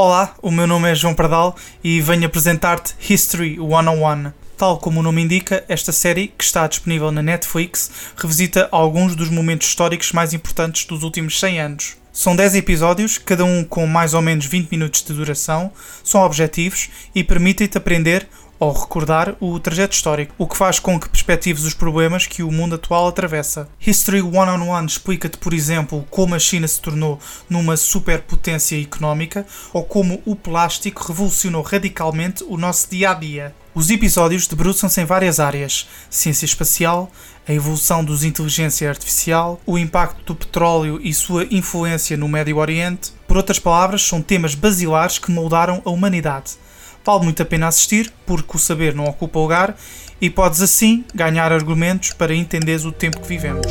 Olá, o meu nome é João Pardal e venho apresentar-te History 101. Tal como o nome indica, esta série, que está disponível na Netflix, revisita alguns dos momentos históricos mais importantes dos últimos 100 anos. São 10 episódios, cada um com mais ou menos 20 minutos de duração, são objetivos e permitem-te aprender ou recordar o trajeto histórico, o que faz com que perspectives os problemas que o mundo atual atravessa. History One on One explica-te, por exemplo, como a China se tornou numa superpotência económica ou como o plástico revolucionou radicalmente o nosso dia a dia. Os episódios debruçam-se em várias áreas: ciência espacial, a evolução dos inteligência artificial, o impacto do petróleo e sua influência no Médio Oriente. Por outras palavras, são temas basilares que moldaram a humanidade. Vale muito a pena assistir, porque o saber não ocupa lugar e podes assim ganhar argumentos para entenderes o tempo que vivemos.